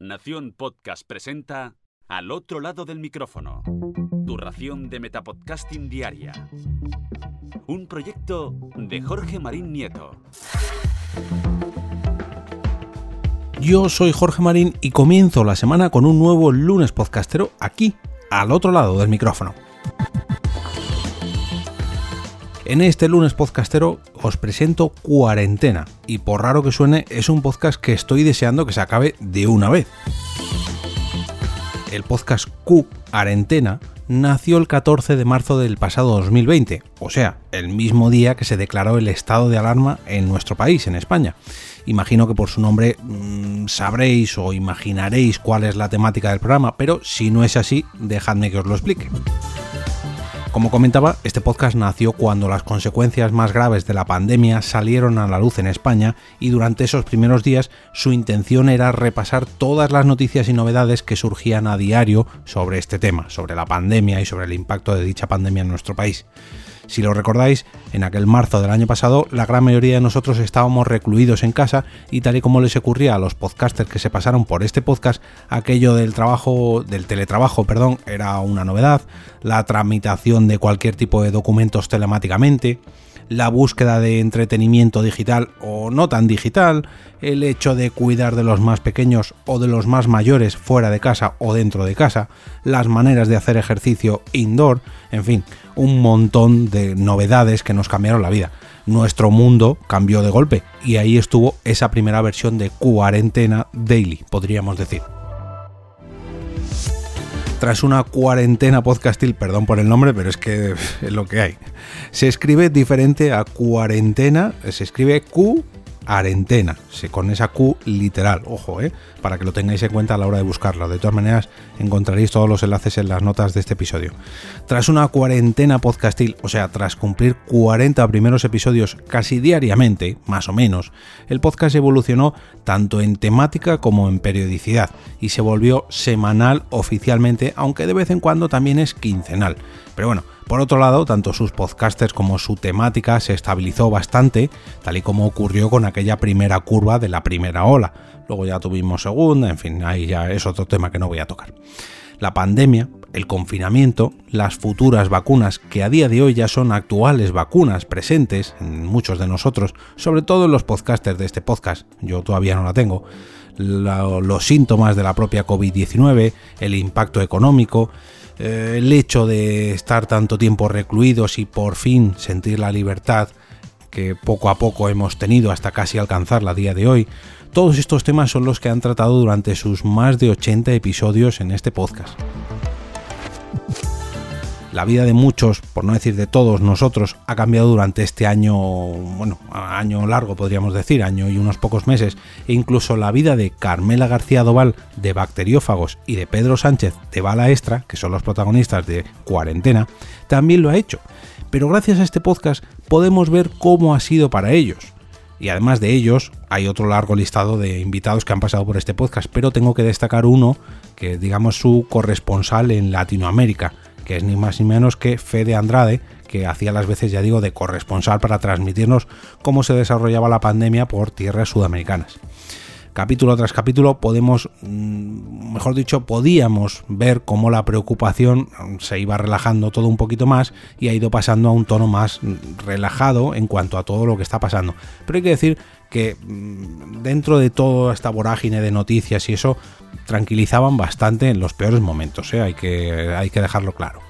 Nación Podcast presenta Al otro lado del micrófono. Tu ración de Metapodcasting Diaria. Un proyecto de Jorge Marín Nieto. Yo soy Jorge Marín y comienzo la semana con un nuevo lunes podcastero aquí, al otro lado del micrófono. En este lunes podcastero os presento Cuarentena y por raro que suene es un podcast que estoy deseando que se acabe de una vez. El podcast Q Arentena nació el 14 de marzo del pasado 2020, o sea, el mismo día que se declaró el estado de alarma en nuestro país, en España. Imagino que por su nombre mmm, sabréis o imaginaréis cuál es la temática del programa, pero si no es así, dejadme que os lo explique. Como comentaba, este podcast nació cuando las consecuencias más graves de la pandemia salieron a la luz en España y durante esos primeros días su intención era repasar todas las noticias y novedades que surgían a diario sobre este tema, sobre la pandemia y sobre el impacto de dicha pandemia en nuestro país. Si lo recordáis, en aquel marzo del año pasado, la gran mayoría de nosotros estábamos recluidos en casa y tal y como les ocurría a los podcasters que se pasaron por este podcast, aquello del trabajo, del teletrabajo, perdón, era una novedad, la tramitación de cualquier tipo de documentos telemáticamente, la búsqueda de entretenimiento digital o no tan digital, el hecho de cuidar de los más pequeños o de los más mayores fuera de casa o dentro de casa, las maneras de hacer ejercicio indoor, en fin, un montón de novedades que nos cambiaron la vida. Nuestro mundo cambió de golpe y ahí estuvo esa primera versión de Cuarentena Daily, podríamos decir tras una cuarentena podcastil, perdón por el nombre, pero es que es lo que hay. Se escribe diferente a cuarentena, se escribe Q Arentena, con esa Q literal, ojo, ¿eh? para que lo tengáis en cuenta a la hora de buscarlo. De todas maneras, encontraréis todos los enlaces en las notas de este episodio. Tras una cuarentena podcastil, o sea, tras cumplir 40 primeros episodios casi diariamente, más o menos, el podcast evolucionó tanto en temática como en periodicidad y se volvió semanal oficialmente, aunque de vez en cuando también es quincenal. Pero bueno, por otro lado, tanto sus podcasters como su temática se estabilizó bastante, tal y como ocurrió con aquella primera curva de la primera ola. Luego ya tuvimos segunda, en fin, ahí ya es otro tema que no voy a tocar. La pandemia, el confinamiento, las futuras vacunas, que a día de hoy ya son actuales vacunas presentes en muchos de nosotros, sobre todo en los podcasters de este podcast, yo todavía no la tengo, los síntomas de la propia COVID-19, el impacto económico, eh, el hecho de estar tanto tiempo recluidos y por fin sentir la libertad que poco a poco hemos tenido hasta casi alcanzarla a día de hoy, todos estos temas son los que han tratado durante sus más de 80 episodios en este podcast la vida de muchos, por no decir de todos nosotros, ha cambiado durante este año, bueno, año largo podríamos decir, año y unos pocos meses, e incluso la vida de Carmela García Doval de Bacteriófagos y de Pedro Sánchez de Bala Extra, que son los protagonistas de Cuarentena, también lo ha hecho. Pero gracias a este podcast podemos ver cómo ha sido para ellos. Y además de ellos, hay otro largo listado de invitados que han pasado por este podcast, pero tengo que destacar uno que digamos su corresponsal en Latinoamérica, que es ni más ni menos que Fede Andrade, que hacía las veces, ya digo, de corresponsal para transmitirnos cómo se desarrollaba la pandemia por tierras sudamericanas. Capítulo tras capítulo podemos, mm, mejor dicho, podíamos ver cómo la preocupación se iba relajando todo un poquito más y ha ido pasando a un tono más relajado en cuanto a todo lo que está pasando. Pero hay que decir que mm, dentro de toda esta vorágine de noticias y eso, tranquilizaban bastante en los peores momentos, ¿eh? hay, que, hay que dejarlo claro.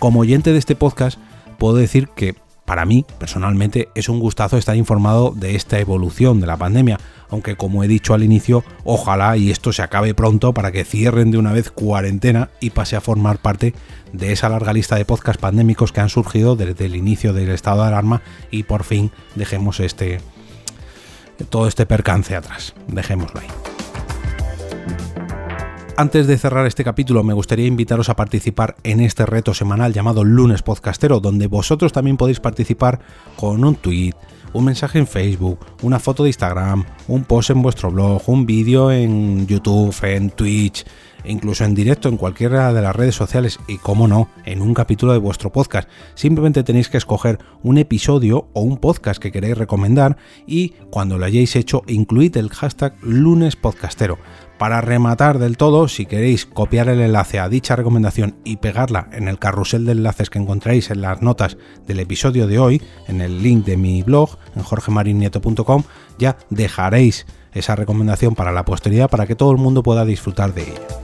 Como oyente de este podcast, puedo decir que para mí, personalmente, es un gustazo estar informado de esta evolución de la pandemia, aunque como he dicho al inicio, ojalá y esto se acabe pronto para que cierren de una vez cuarentena y pase a formar parte de esa larga lista de podcasts pandémicos que han surgido desde el inicio del estado de alarma y por fin dejemos este todo este percance atrás. Dejémoslo ahí. Antes de cerrar este capítulo, me gustaría invitaros a participar en este reto semanal llamado Lunes Podcastero, donde vosotros también podéis participar con un tweet, un mensaje en Facebook, una foto de Instagram, un post en vuestro blog, un vídeo en YouTube, en Twitch, incluso en directo en cualquiera de las redes sociales y, como no, en un capítulo de vuestro podcast. Simplemente tenéis que escoger un episodio o un podcast que queréis recomendar y cuando lo hayáis hecho incluid el hashtag lunespodcastero. Para rematar del todo, si queréis copiar el enlace a dicha recomendación y pegarla en el carrusel de enlaces que encontráis en las notas del episodio de hoy, en el link de mi blog, en jorgemarinieto.com, ya dejaréis esa recomendación para la posteridad para que todo el mundo pueda disfrutar de ella.